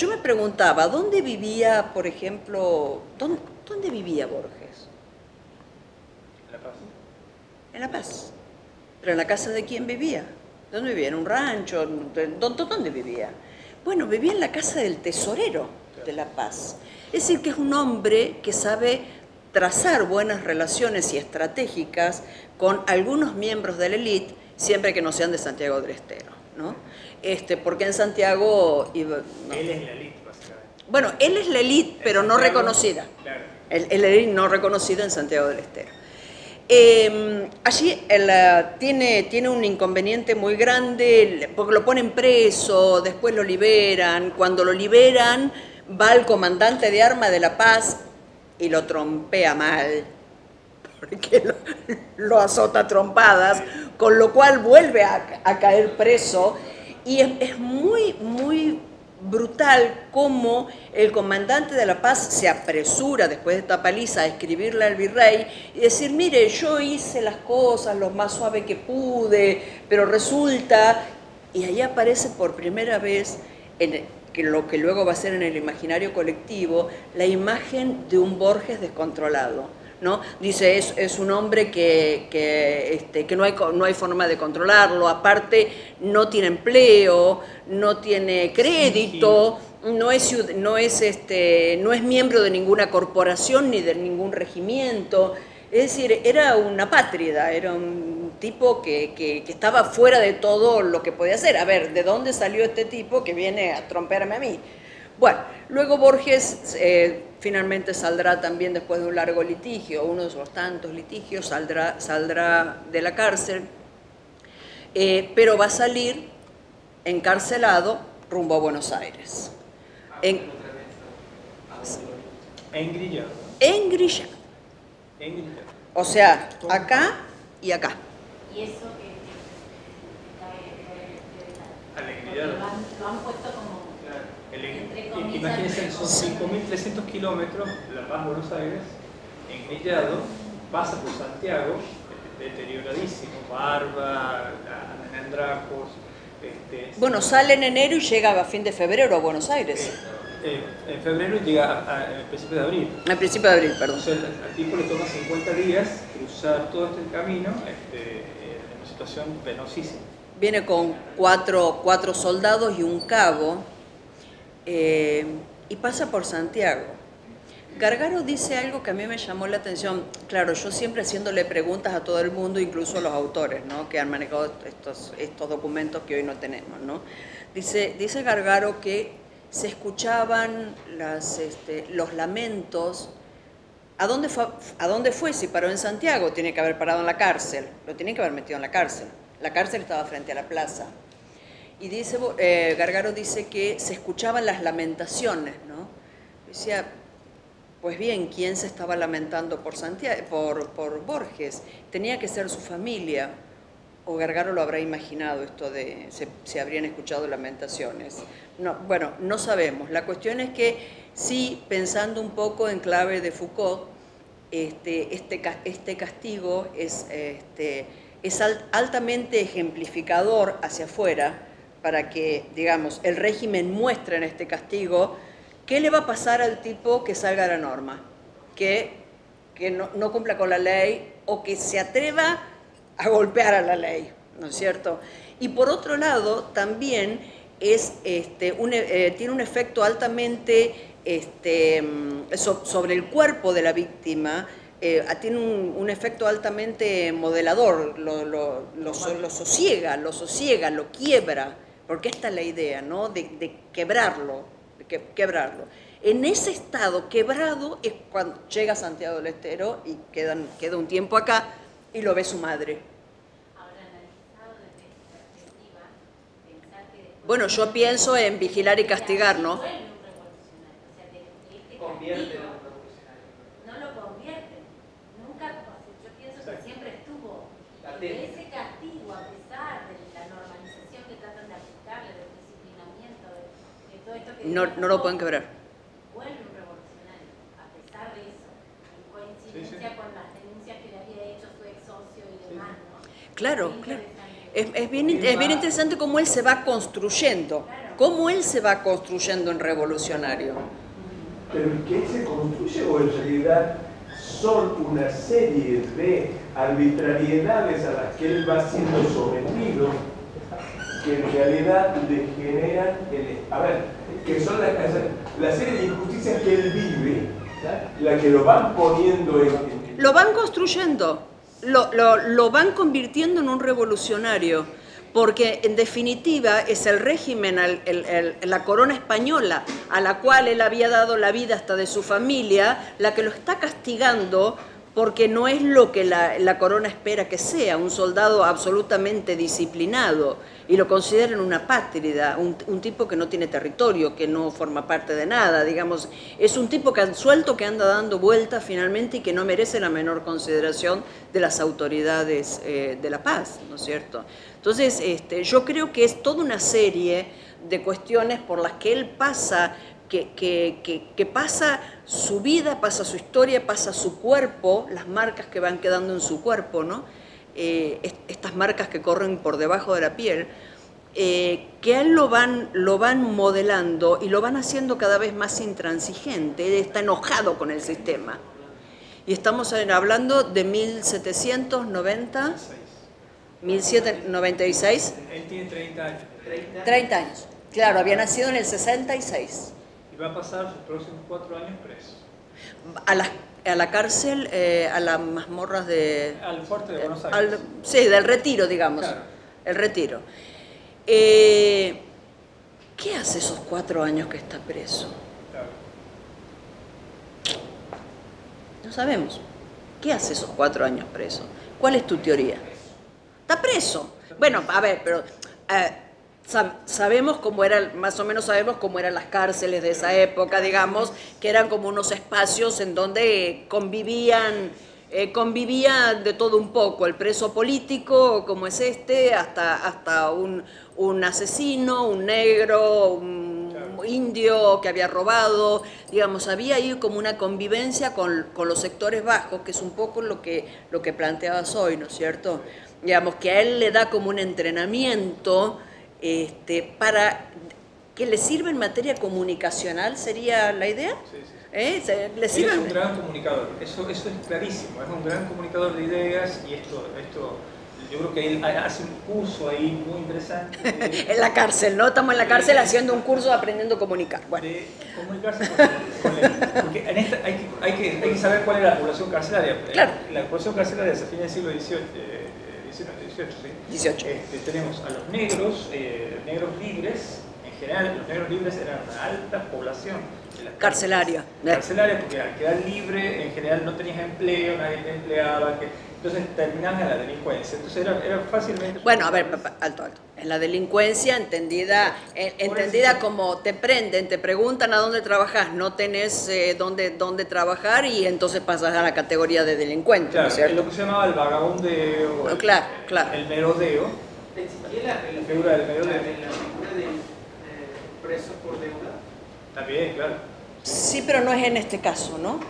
Yo me preguntaba, ¿dónde vivía, por ejemplo, dónde, dónde vivía Borges? La Paz. En La Paz. ¿Pero en la casa de quién vivía? ¿Dónde vivía? ¿En un rancho? ¿Dónde, dónde vivía? Bueno, vivía en la casa del tesorero de La Paz. Es decir, que es un hombre que sabe trazar buenas relaciones y estratégicas con algunos miembros de la élite, siempre que no sean de Santiago del Estero, ¿no? Este, porque en Santiago... no. Él es la elite, básicamente. Bueno, él es la élite, pero no Santiago, reconocida. Claro. El, el élite no reconocido en Santiago del Estero. Eh, allí tiene, tiene un inconveniente muy grande porque lo ponen preso, después lo liberan. Cuando lo liberan, va al comandante de arma de La Paz y lo trompea mal, porque lo, lo azota trompadas, con lo cual vuelve a, a caer preso. Y es, es muy, muy brutal cómo el comandante de La Paz se apresura después de esta paliza a escribirle al virrey y decir, mire, yo hice las cosas lo más suave que pude, pero resulta, y ahí aparece por primera vez en lo que luego va a ser en el imaginario colectivo, la imagen de un Borges descontrolado. ¿No? Dice, es, es un hombre que, que, este, que no, hay, no hay forma de controlarlo, aparte no tiene empleo, no tiene crédito, no es, no, es, este, no es miembro de ninguna corporación ni de ningún regimiento. Es decir, era una pátrida, era un tipo que, que- que estaba fuera de todo lo que podía hacer. A ver, ¿de dónde salió este tipo que viene a trompearme a mí? Bueno, luego Borges eh, finalmente saldrá también después de un largo litigio, uno de los tantos litigios, saldrá, saldrá de la cárcel, eh, pero va a salir encarcelado rumbo a Buenos Aires, en, Engrillado. engrillado. Engrillado. O sea, acá y acá. Y eso que que- lo han, lo han puesto como El- Entre i- comillas, Imagínense, son 5.300 kilómetros, La Paz, Buenos Aires, engrillado, pasa por Santiago, deterioradísimo, barba, la- andrajos, este, Bueno, sale en enero y llega a fin de febrero a Buenos Aires. eh, en febrero llega a, a, a principios de abril. Al principio de abril, O perdón. sea, al al tipo le toma 50 días cruzar todo este camino este, eh, en una situación penosísima. Viene con cuatro, cuatro soldados y un cabo eh, y pasa por Santiago. Gargaro dice algo que a mí me llamó la atención. Claro, yo siempre haciéndole preguntas a todo el mundo, incluso a los autores, ¿no? que han manejado estos, documentos que hoy no tenemos. ¿no? Dice, dice Gargaro que se escuchaban este, los lamentos. ¿A dónde, fue, ¿A dónde fue? Si paró en Santiago, tiene que haber parado en la cárcel. Lo tienen que haber metido en la cárcel. La cárcel estaba frente a la plaza. Y dice, eh, Gargaro dice que se escuchaban las lamentaciones, ¿no? Decía, pues bien, ¿quién se estaba lamentando por, Santiago, por, por Borges? Tenía que ser su familia. O Gargaro lo habrá imaginado esto de, se, habrían escuchado lamentaciones. No, bueno, no sabemos. La cuestión es que sí, pensando un poco en clave de Foucault, este, este, este castigo es, este, es al- altamente ejemplificador hacia afuera para que, digamos, el régimen muestre en este castigo qué le va a pasar al tipo que salga de la norma, que, que no, no cumpla con la ley o que se atreva a golpear a la ley, ¿no es cierto? Y por otro lado, también es, este, eh, tiene un efecto altamente este, so- sobre el cuerpo de la víctima, eh, tiene un, un efecto altamente modelador, lo, lo- lo lo sosiega, lo sosiega, lo quiebra, porque esta es la idea, ¿no? De, de quebrarlo, de que- quebrarlo. En ese estado quebrado es cuando llega Santiago del Estero y quedan, queda un tiempo acá y lo ve su madre. Bueno, yo pienso en vigilar y castigar, ¿no? Vuelve un revolucionario, o sea, de- de este Convierte en castigo un revolucionario. no lo convierte. Nunca, o sea, yo pienso que Exacto. siempre estuvo. Y Latente. de ese castigo, a pesar de la normalización que tratan de aplicarle, del disciplinamiento, de, de todo esto que No, no lo pueden quebrar. vuelve un revolucionario, a pesar de eso, en coincidencia Sí, sí. con las denuncias que le había hecho su ex socio y demás, ¿no? Claro, claro. Es, es bien, es bien interesante cómo él se va construyendo, cómo él se va construyendo en revolucionario. Pero que él se construye o en realidad son una serie de arbitrariedades a las que él va siendo sometido que en realidad le generan, el, a ver, que son la, la serie de injusticias que él vive, la que lo van poniendo en... Lo van construyendo, lo, lo, lo van convirtiendo en un revolucionario porque en definitiva es el régimen, la corona española, a la cual él había dado la vida hasta de su familia, la que lo está castigando porque no es lo que la, la corona espera que sea, un soldado absolutamente disciplinado y lo consideran una pátrida, un, tipo que no tiene territorio, que no forma parte de nada, digamos, es un tipo que suelto que anda dando vueltas finalmente y que no merece la menor consideración de las autoridades eh, de la paz, ¿no es cierto? Entonces, este, yo creo que es toda una serie de cuestiones por las que él pasa, que, que, que pasa su vida, pasa su historia, pasa su cuerpo, las marcas que van quedando en su cuerpo, ¿no? Eh, estas marcas que corren por debajo de la piel, eh, que a él lo van, lo van modelando y lo van haciendo cada vez más intransigente, él está enojado con el sistema. Y estamos hablando de 1790, 1796. Él tiene 30 años. 30 años. Claro, había nacido en el 66. Y va a pasar sus próximos cuatro años preso. A las a la cárcel, eh, a las mazmorras de... Al fuerte de Buenos Aires. Al, sí, del retiro, digamos. Claro. El retiro. Eh, ¿Qué hace esos cuatro años que está preso? Claro. No sabemos. ¿Qué hace esos cuatro años preso? ¿Cuál es tu teoría? Está preso. Bueno, a ver, pero... Eh, sabemos cómo eran, más o menos sabemos cómo eran las cárceles de esa época, digamos, que eran como unos espacios en donde convivían, eh, convivía de todo un poco, el preso político, como es este, hasta, hasta un, un asesino, un negro, un indio que había robado, digamos, había ahí como una convivencia con, con, los sectores bajos, que es un poco lo que, lo que planteabas hoy, ¿no es cierto? Digamos, que a él le da como un entrenamiento, este, para que le sirva en materia comunicacional, ¿sería la idea? Sí, sí. ¿Eh? ¿Le sirve? Es un gran comunicador, eso, eso es clarísimo, es un gran comunicador de ideas y esto, esto yo creo que él hace un curso ahí muy interesante. en la cárcel, ¿no? Estamos en la cárcel haciendo un curso aprendiendo a comunicar. Bueno. De comunicarse con, él. Porque en esta hay, que, hay, que, hay que saber cuál es la población carcelaria. Claro. La población carcelaria desde fines del siglo XVIII, eh, 18, ¿sí? 18. Este, tenemos a los negros, eh, negros libres, en general los negros libres eran una alta población. Carcelaria. Carcelaria, porque al quedar libre en general no tenías empleo, nadie te empleaba, que, entonces terminabas en la delincuencia. Entonces era, era fácilmente... Bueno, a ver, alto, alto. En la delincuencia entendida, en, entendida como te prenden, te preguntan a dónde trabajas, no tenés eh, dónde, dónde trabajar y entonces pasas a la categoría de delincuente. Claro, ¿no es cierto? lo que se llamaba el vagabundeo, el, claro, claro. el merodeo. La figura del merodeo. La figura del eh, preso por deuda. También, claro. Sí, pero no es en este caso, ¿no?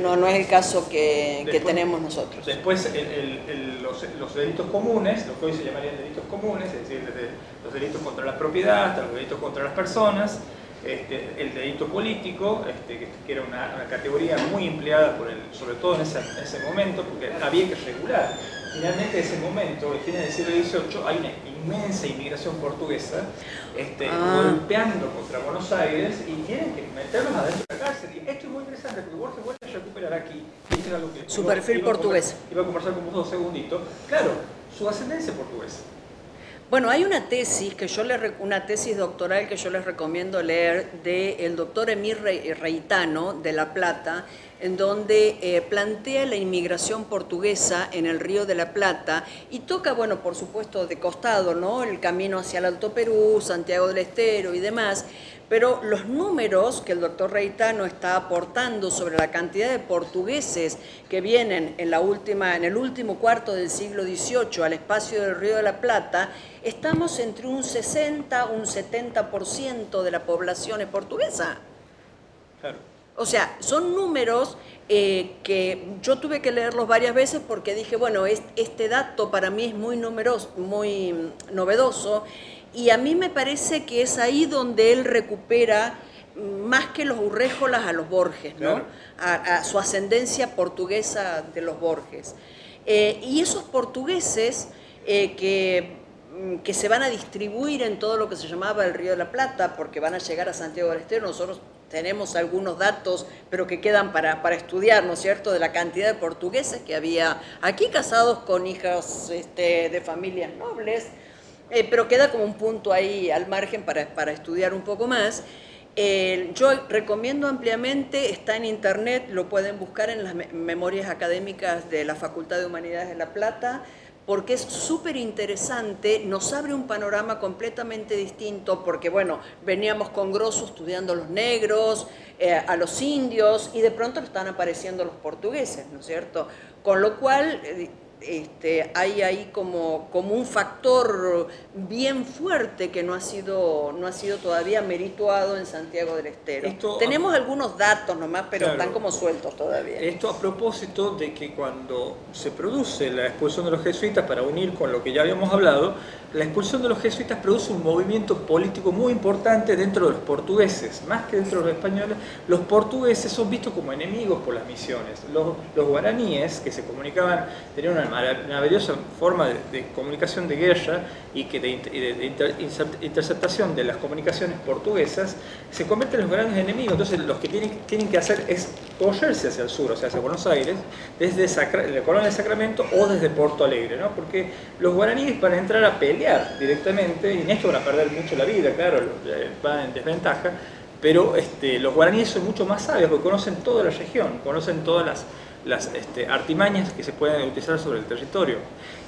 No, no es el caso que, después, que tenemos nosotros. Después, el, el, el, los, los, delitos comunes, lo que hoy se llamarían delitos comunes, es decir, desde los delitos contra la propiedad hasta los delitos contra las personas, este, el delito político, este, que era una, una, categoría muy empleada, por el, sobre todo en ese, ese momento, porque había que regular. Finalmente, en ese momento, el fin del siglo XVIII, hay una inmensa inmigración portuguesa este, ah. golpeando contra Buenos Aires y tienen que meterlos adentro de la cárcel. Y esto es muy interesante porque Borges vuelve a recuperar aquí. Era lo que Su perfil portugués. Iba a conversar con vos dos segunditos. Claro, su ascendencia portuguesa. Bueno, hay una tesis que yo le una tesis doctoral que yo les recomiendo leer del el doctor Emir Reitano de La Plata, en donde eh, plantea la inmigración portuguesa en el Río de la Plata y toca, bueno, por supuesto, de costado, ¿no? El camino hacia el Alto Perú, Santiago del Estero y demás, pero los números que el doctor Reitano está aportando sobre la cantidad de portugueses que vienen en, la última, en el último cuarto del siglo XVIII al espacio del Río de la Plata, estamos entre un 60 un 70% de la población es portuguesa. Claro. O sea, son números eh, que yo tuve que leerlos varias veces porque dije, bueno, es- este dato para mí es muy numeroso, muy mm, novedoso, y a mí me parece que es ahí donde él recupera mm, más que los Urréjolas a los Borges, ¿no? Claro. A, a su ascendencia portuguesa de los Borges. Eh, y esos portugueses eh, que, mm, que se van a distribuir en todo lo que se llamaba el Río de la Plata, porque van a llegar a Santiago del Estero, nosotros tenemos algunos datos, pero que quedan para, para estudiar, ¿no es cierto?, de la cantidad de portugueses que había aquí casados con hijas este, de familias nobles, eh, pero queda como un punto ahí al margen para, para estudiar un poco más. Yo recomiendo ampliamente, está en internet, lo pueden buscar en las me- memorias académicas de la Facultad de Humanidades de La Plata, porque es súper interesante, nos abre un panorama completamente distinto, porque bueno, veníamos con Grosso estudiando a los negros, eh, a los indios, y de pronto están apareciendo los portugueses, ¿no es cierto? Con lo cual, eh, este, hay ahí como, como un factor bien fuerte que no ha sido, no ha sido todavía merituado en Santiago del Estero. Esto- Tenemos algunos datos nomás, pero Claro. están como sueltos todavía. Esto a propósito de que cuando se produce la expulsión de los jesuitas, para unir con lo que ya habíamos hablado, la expulsión de los jesuitas produce un movimiento político muy importante dentro de los portugueses, más que dentro de los españoles. Los portugueses son vistos como enemigos por las misiones. Los, los guaraníes, que se comunicaban, tenían una mara- maravillosa forma de, de comunicación de guerra y que de, de- de inter- interceptación de las comunicaciones portuguesas, se convierten en los grandes enemigos. Entonces, los que tienen, tienen que hacer es correrse hacia el sur, o sea, hacia Buenos Aires, desde Sacra- la colonia de Sacramento o desde Porto Alegre, ¿no? Porque los guaraníes van a entrar a pelear directamente, y en esto van a perder mucho la vida, claro, van en desventaja, pero este, los guaraníes son mucho más sabios porque conocen toda la región, conocen todas las, las este, artimañas que se pueden utilizar sobre el territorio.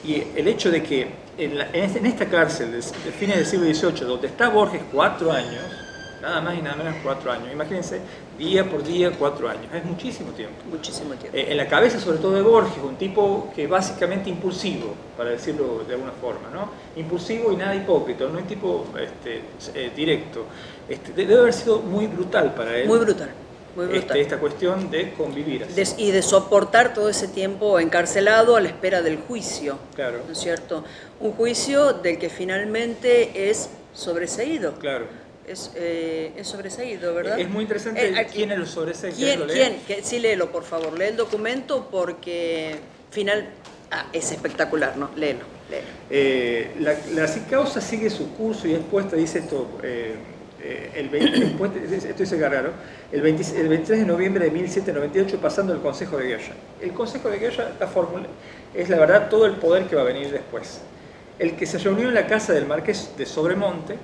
Y el hecho de que en, la- en este- en esta cárcel de, de fines del siglo XVIII, donde está Borges cuatro años, nada más y nada menos cuatro años, imagínense, día por día cuatro años, es muchísimo tiempo. Muchísimo tiempo. Eh, en la cabeza sobre todo de Borges, un tipo que básicamente impulsivo, para decirlo de alguna forma, ¿no? Impulsivo y nada hipócrita, no un tipo este, eh, directo. Este, de- debe haber sido muy brutal para él Muy brutal, muy este, brutal. esta cuestión de convivir así. De- y de soportar todo ese tiempo encarcelado a la espera del juicio, Claro, ¿no es cierto? Un juicio del que finalmente es sobreseído. claro. Es, eh, es sobreseído, ¿verdad? Es muy interesante Eh, aquí- quién es los sobreseos. ¿Quién? quién? Que- sí, léelo, por favor. Lee el documento porque final... Ah, es espectacular, ¿no? Léelo, léelo. Eh, la, la causa sigue su curso y es puesta, dice esto, eh, eh, el 20 después de- esto dice Garraro, el, 20 el 23 de noviembre de 1798 pasando el Consejo de Guerra. El Consejo de Guerra, la fórmula, es la verdad todo el poder que va a venir después. El que se reunió en la casa del marqués de Sobremonte,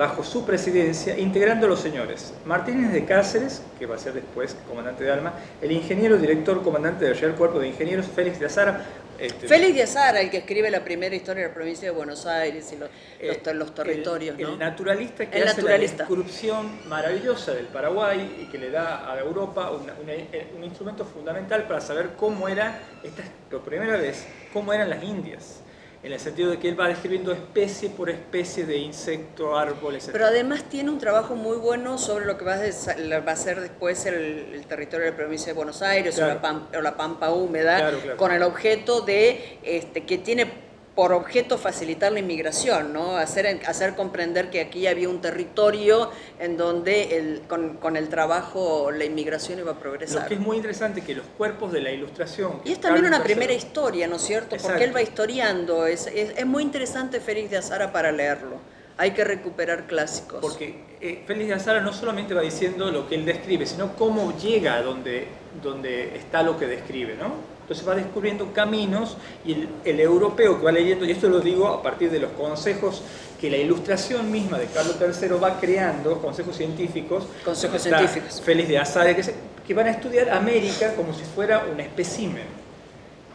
bajo su presidencia, integrando a los señores Martínez de Cáceres, que va a ser después comandante de Alma, el ingeniero director comandante del Real Cuerpo de Ingenieros, Félix de Azara, este, Félix de Azara, el que escribe la primera historia de la provincia de Buenos Aires y los, los ter- los territorios, el, ¿no? naturalista que El hace naturalista. la descripción maravillosa del Paraguay y que le da a Europa una- una- un instrumento fundamental para saber cómo eran, esta es por primera vez, cómo eran las Indias. En el sentido de que él va describiendo especie por especie de insecto, árbol, etc. Pero además tiene un trabajo muy bueno sobre lo que va a, ser después el, el territorio de la provincia de Buenos Aires o, la pam- o la Pampa Húmeda, Claro, claro. con el objeto de este, que tiene por objeto facilitar la inmigración, ¿no? hacer, hacer comprender que aquí había un territorio en donde el, con, con el trabajo la inmigración iba a Lo progresar. que es muy interesante que los cuerpos de la ilustración... Y es también una primera historia, ¿no es cierto? Porque Exacto. él va historiando. Es, es, es muy interesante Félix de Azara para leerlo. Hay que recuperar clásicos. Porque eh, Félix de Azara no solamente va diciendo lo que él describe, sino cómo llega a donde, donde está lo que describe, ¿no? Entonces va descubriendo caminos y el, el europeo que va leyendo, y esto lo digo a partir de los consejos que la ilustración misma de Carlos III va creando, consejos científicos, Consejos científicos. Félix de Azara, que, se- que van a estudiar América como si fuera un espécimen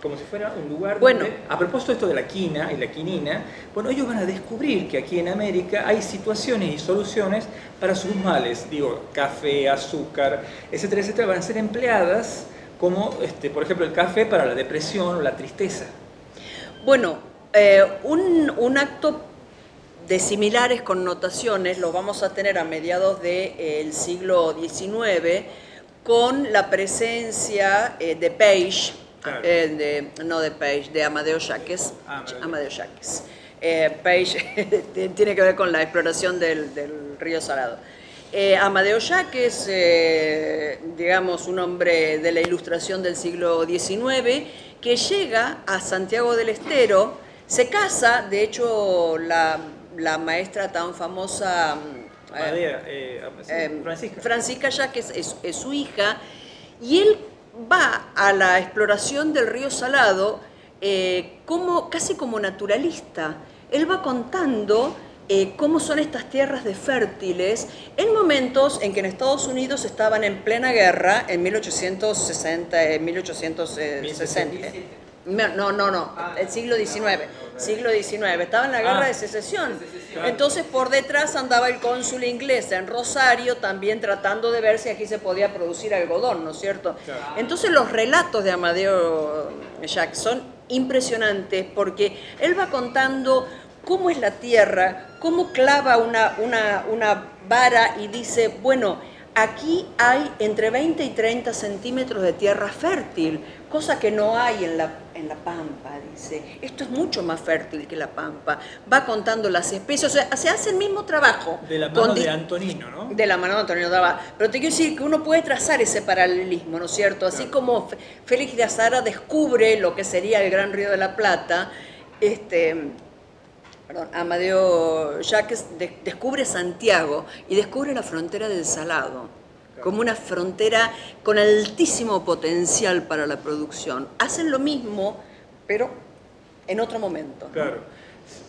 como si fuera un lugar Bueno. donde, a propósito de esto de la quina y la quinina, bueno, ellos van a descubrir que aquí en América hay situaciones y soluciones para sus males, digo, café, azúcar, etcétera, etcétera, van a ser empleadas como, este, por ejemplo, el café para la depresión o la tristeza. Bueno, eh, un, un acto de similares connotaciones los vamos a tener a mediados del siglo XIX con la presencia eh, de Page, Claro. eh, de- no de Page, de Amadeo Yaques. Ah, Amadeo. Yaques. Eh, Page tiene que ver con la exploración del, del río Salado. Eh, Amadeo Yaques, eh, digamos, un hombre de la ilustración del siglo XIX, que llega a Santiago del Estero, se casa, de hecho, la, la maestra tan famosa... mm, eh, eh, Francisca. Francisca es, es su hija, y él va a la exploración del río Salado eh, como, casi como naturalista. Él va contando eh, cómo son estas tierras de fértiles en momentos en que en Estados Unidos estaban en plena guerra, en 1860, en 1860. No, no, no, el siglo XIX, siglo XIX, estaba en la guerra Ah. de secesión. Entonces por detrás andaba el cónsul inglés en Rosario también tratando de ver si aquí se podía producir algodón, ¿no es cierto? Entonces los relatos de Amadeo Jackson impresionantes porque él va contando cómo es la tierra, cómo clava una, una, una vara y dice, bueno, aquí hay entre 20 y 30 centímetros de tierra fértil, cosa que no hay en la, en la pampa, dice. Esto es mucho más fértil que la pampa. Va contando las especies, o sea, se hace el mismo trabajo. De la mano de Antonino, ¿no? de la mano de Antonio Daba. Pero te quiero decir que uno puede trazar ese paralelismo, ¿no es cierto? Así Claro. como Félix de Azara descubre lo que sería el Gran Río de la Plata, este, perdón, Amadeo Jacques de- descubre Santiago y descubre la frontera del Salado como una frontera con altísimo potencial para la producción. Hacen lo mismo, pero en otro momento. ¿no? Claro.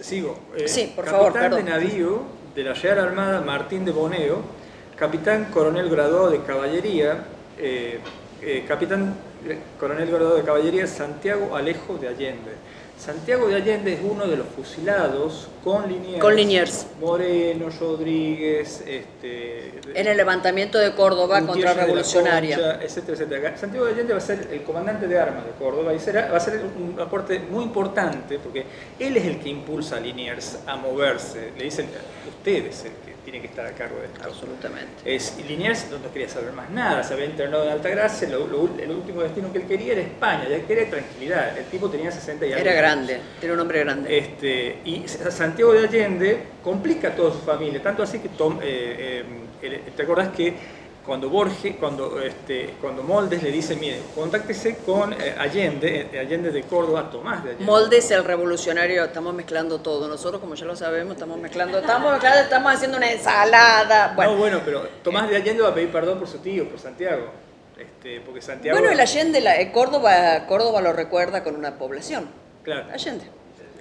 Sigo. Eh, Sí, por favor, Capitán perdón. de navío de la Real Armada Martín de Boneo, capitán coronel graduado de caballería, eh, eh, capitán coronel graduado de caballería Santiago Alejo de Allende. Santiago de Allende es uno de los fusilados con Liniers, Con Liniers. Moreno, Rodríguez, este, En el levantamiento de Córdoba Gutiérrez contra de la revolucionaria. Concha, etcétera, etcétera. Santiago de Allende va a ser el comandante de armas de Córdoba y será, va a ser un aporte muy importante porque él es el que impulsa a Liniers a moverse. Le dicen, usted es el que tiene que estar a cargo de esto. Absolutamente. Es, y Liniers no, no quería saber más nada, se había entrenado en Altagracia, lo- lo- el último destino que él quería era España, ya quería tranquilidad. El tipo tenía 60 y algo Era grande, era un hombre grande. Este, y Santiago de Allende complica a toda su familia, tanto así que Tom- eh, eh, te acordás que cuando Borges, cuando, este, cuando Moldes le dice, mire, contáctese con eh, Allende, eh, Allende de Córdoba, Tomás de Allende. Moldes, el revolucionario, estamos mezclando todo. Nosotros, como ya lo sabemos, estamos mezclando, estamos, mezclando, estamos haciendo una ensalada. Bueno, No, bueno, pero Tomás de Allende va a pedir perdón por su tío, por Santiago. Este, porque Santiago... bueno el Allende, la, eh, Córdoba, Córdoba lo recuerda con una población. Claro. Allende.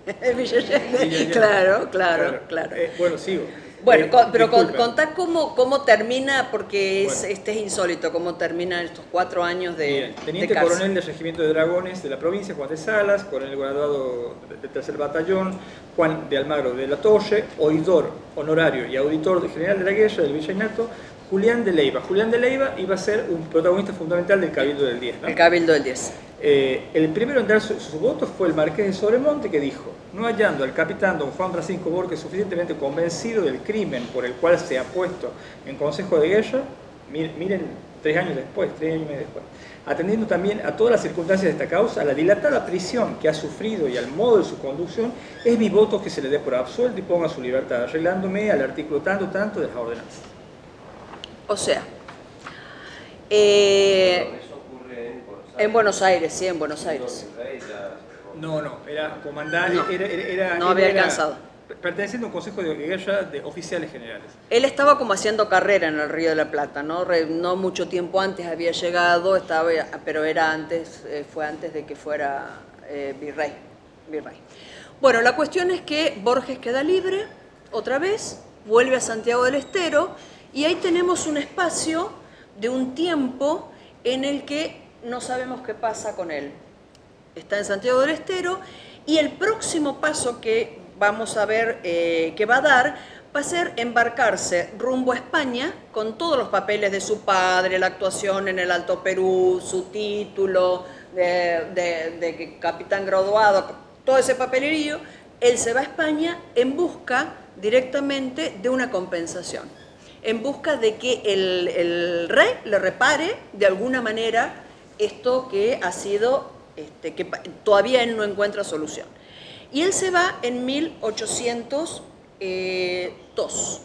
Allende. Villa Allende. Claro, claro, claro. Eh, bueno, sigo. Bueno, Eh, con- pero con- contá cómo, cómo termina, porque es, Bueno. este es insólito, cómo terminan estos cuatro años de, Bien, Teniente coronel del Regimiento de Dragones de la provincia, Juan de Salas, coronel graduado del tercer batallón, Juan de Almagro de la Torre, oidor honorario y auditor general de la guerra del Virreinato, Julián de Leiva. Julián de Leiva iba a ser un protagonista fundamental del Cabildo del 10. ¿no? El Cabildo del 10. Eh, el primero en dar su, su voto fue el marqués de Sobremonte que dijo, no hallando al capitán don Juan Francisco Borges suficientemente convencido del crimen por el cual se ha puesto en consejo de guerra, mir- miren tres años después, tres años y medio después, atendiendo también a todas las circunstancias de esta causa, a la dilatada prisión que ha sufrido y al modo de su conducción, es mi voto que se le dé por absuelto y ponga su libertad, arreglándome al artículo tanto, tanto de las ordenanzas. O sea, eh, en Buenos Aires. sí, en Buenos Aires. No, no, era comandante, No, era, no había era alcanzado. Perteneciendo a un consejo de guerra de oficiales generales. Él estaba como haciendo carrera en el Río de la Plata, ¿no? No mucho tiempo antes había llegado, estaba, pero era antes, eh, fue antes de que fuera eh, virrey, virrey. Bueno, la cuestión es que Borges queda libre otra vez, vuelve a Santiago del Estero y ahí tenemos un espacio de un tiempo en el que no sabemos qué pasa con él. Está en Santiago del Estero y el próximo paso que vamos a ver eh, que va a dar va a ser embarcarse rumbo a España con todos los papeles de su padre, la actuación en el Alto Perú, su título de, capitán graduado, todo ese papelerío, él se va a España en busca directamente de una compensación, en busca de que el rey le repare de alguna manera esto que ha sido, este, que todavía él no encuentra solución. Y él se va en 1802.